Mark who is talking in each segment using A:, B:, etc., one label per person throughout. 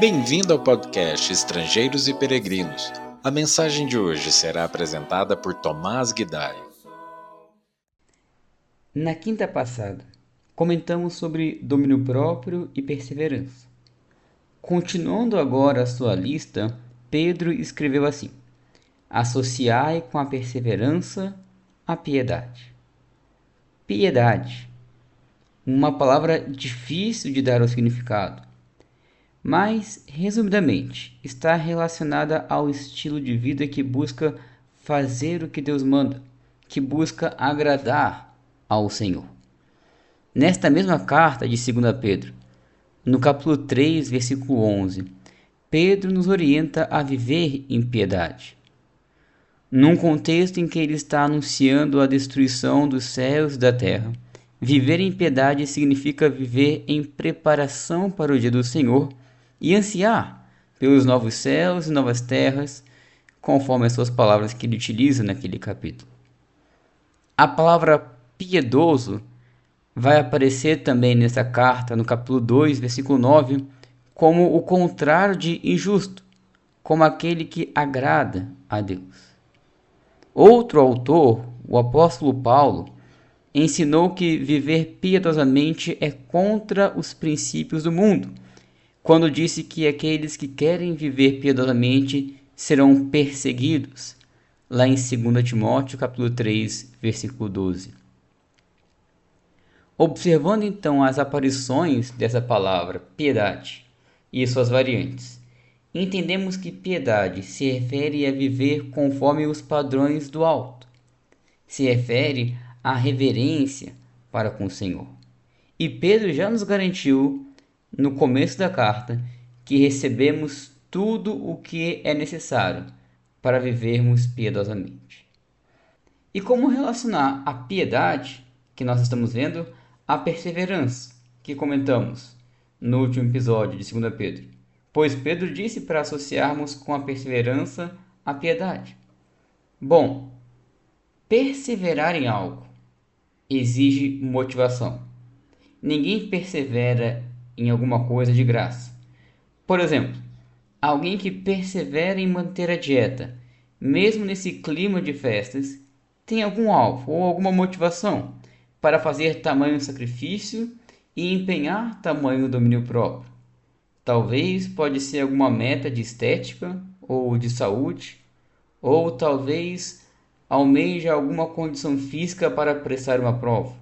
A: Bem-vindo ao podcast Estrangeiros e Peregrinos. A mensagem de hoje será apresentada por Tomás Guidai.
B: Na quinta passada, comentamos sobre domínio próprio e perseverança. Continuando agora a sua lista, Pedro escreveu assim: Associai com a perseverança a piedade. Piedade. Uma palavra difícil de dar o significado mas, resumidamente, está relacionada ao estilo de vida que busca fazer o que Deus manda, que busca agradar ao Senhor. Nesta mesma carta de 2 Pedro, no capítulo 3, versículo 11, Pedro nos orienta a viver em piedade. Num contexto em que ele está anunciando a destruição dos céus e da terra, viver em piedade significa viver em preparação para o dia do Senhor e ansiar pelos novos céus e novas terras, conforme as suas palavras que ele utiliza naquele capítulo. A palavra piedoso vai aparecer também nessa carta, no capítulo 2, versículo 9, como o contrário de injusto, como aquele que agrada a Deus. Outro autor, o apóstolo Paulo, ensinou que viver piedosamente é contra os princípios do mundo quando disse que aqueles que querem viver piedosamente serão perseguidos, lá em 2 Timóteo capítulo 3, versículo 12. Observando então as aparições dessa palavra piedade e suas variantes, entendemos que piedade se refere a viver conforme os padrões do alto. Se refere à reverência para com o Senhor. E Pedro já nos garantiu no começo da carta que recebemos tudo o que é necessário para vivermos piedosamente. E como relacionar a piedade, que nós estamos vendo, à perseverança, que comentamos no último episódio de 2 Pedro? Pois Pedro disse para associarmos com a perseverança a piedade. Bom, perseverar em algo exige motivação. Ninguém persevera em alguma coisa de graça. Por exemplo, alguém que persevera em manter a dieta, mesmo nesse clima de festas, tem algum alvo ou alguma motivação para fazer tamanho sacrifício e empenhar tamanho domínio próprio. Talvez pode ser alguma meta de estética ou de saúde, ou talvez almeja alguma condição física para prestar uma prova.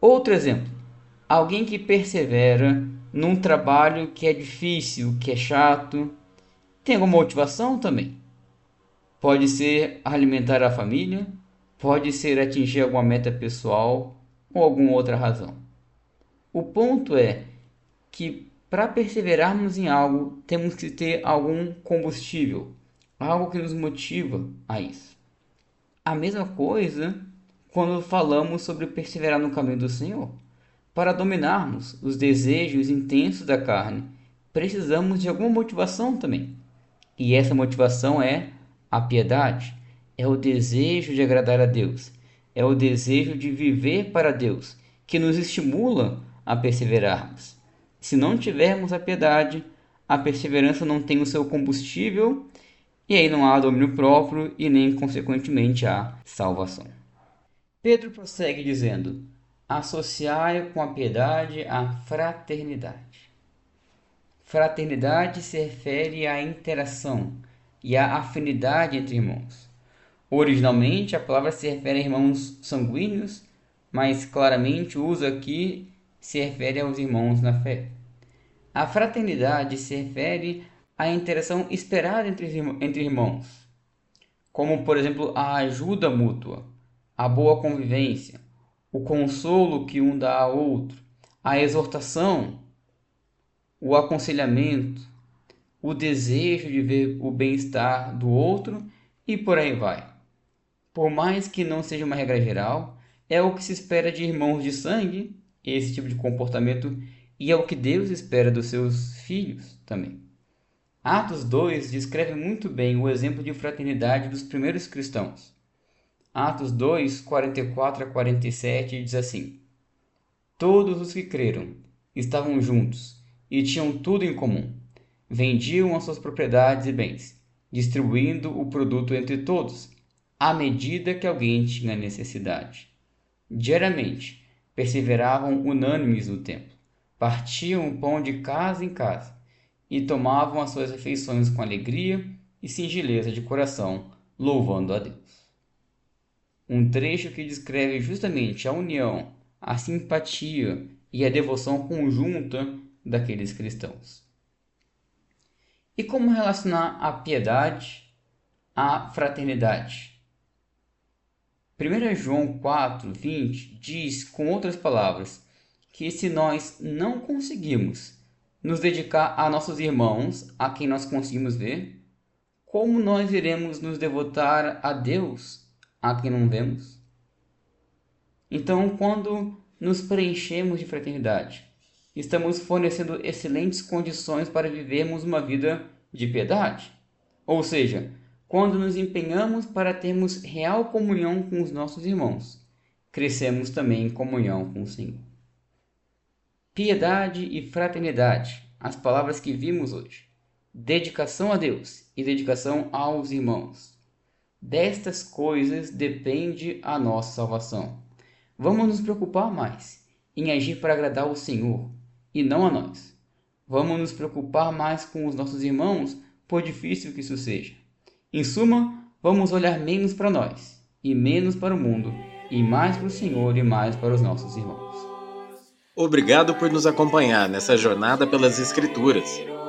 B: Outro exemplo: alguém que persevera num trabalho que é difícil, que é chato, tem alguma motivação também. Pode ser alimentar a família, pode ser atingir alguma meta pessoal ou alguma outra razão. O ponto é que para perseverarmos em algo, temos que ter algum combustível, algo que nos motiva a isso. A mesma coisa quando falamos sobre perseverar no caminho do Senhor. Para dominarmos os desejos intensos da carne, precisamos de alguma motivação também. E essa motivação é a piedade, é o desejo de agradar a Deus, é o desejo de viver para Deus, que nos estimula a perseverarmos. Se não tivermos a piedade, a perseverança não tem o seu combustível e aí não há domínio próprio e nem, consequentemente, há salvação. Pedro prossegue dizendo: associai com a piedade a fraternidade. Fraternidade se refere à interação e à afinidade entre irmãos. Originalmente, a palavra se refere a irmãos sanguíneos, mas claramente o uso aqui se refere aos irmãos na fé. A fraternidade se refere à interação esperada entre, irmãos, como, por exemplo, a ajuda mútua, a boa convivência, o consolo que um dá ao outro, a exortação, o aconselhamento, o desejo de ver o bem-estar do outro e por aí vai. Por mais que não seja uma regra geral, é o que se espera de irmãos de sangue, esse tipo de comportamento, e é o que Deus espera dos seus filhos também. Atos 2 descreve muito bem o exemplo de fraternidade dos primeiros cristãos. Atos 2, 44 a 47 diz assim: Todos os que creram estavam juntos e tinham tudo em comum. vendiam as suas propriedades e bens, distribuindo o produto entre todos, à medida que alguém tinha necessidade. Diariamente, perseveravam unânimes no templo, partiam o pão de casa em casa e tomavam as suas refeições com alegria e singeleza de coração, louvando a Deus. Um trecho que descreve justamente a união, a simpatia e a devoção conjunta daqueles cristãos. E como relacionar a piedade à fraternidade? 1 João 4, 20 diz, com outras palavras, que se nós não conseguimos nos dedicar a nossos irmãos, a quem nós conseguimos ver, como nós iremos nos devotar a Deus, a quem não vemos? Então, quando nos preenchemos de fraternidade, estamos fornecendo excelentes condições para vivermos uma vida de piedade. Ou seja, quando nos empenhamos para termos real comunhão com os nossos irmãos, crescemos também em comunhão com o Senhor. Piedade e fraternidade, as palavras que vimos hoje. Dedicação a Deus e dedicação aos irmãos. Destas coisas depende a nossa salvação. Vamos nos preocupar mais em agir para agradar o Senhor, e não a nós. Vamos nos preocupar mais com os nossos irmãos, por difícil que isso seja. Em suma, vamos olhar menos para nós e menos para o mundo, e mais para o Senhor e mais para os nossos irmãos.
A: Obrigado por nos acompanhar nessa jornada pelas Escrituras.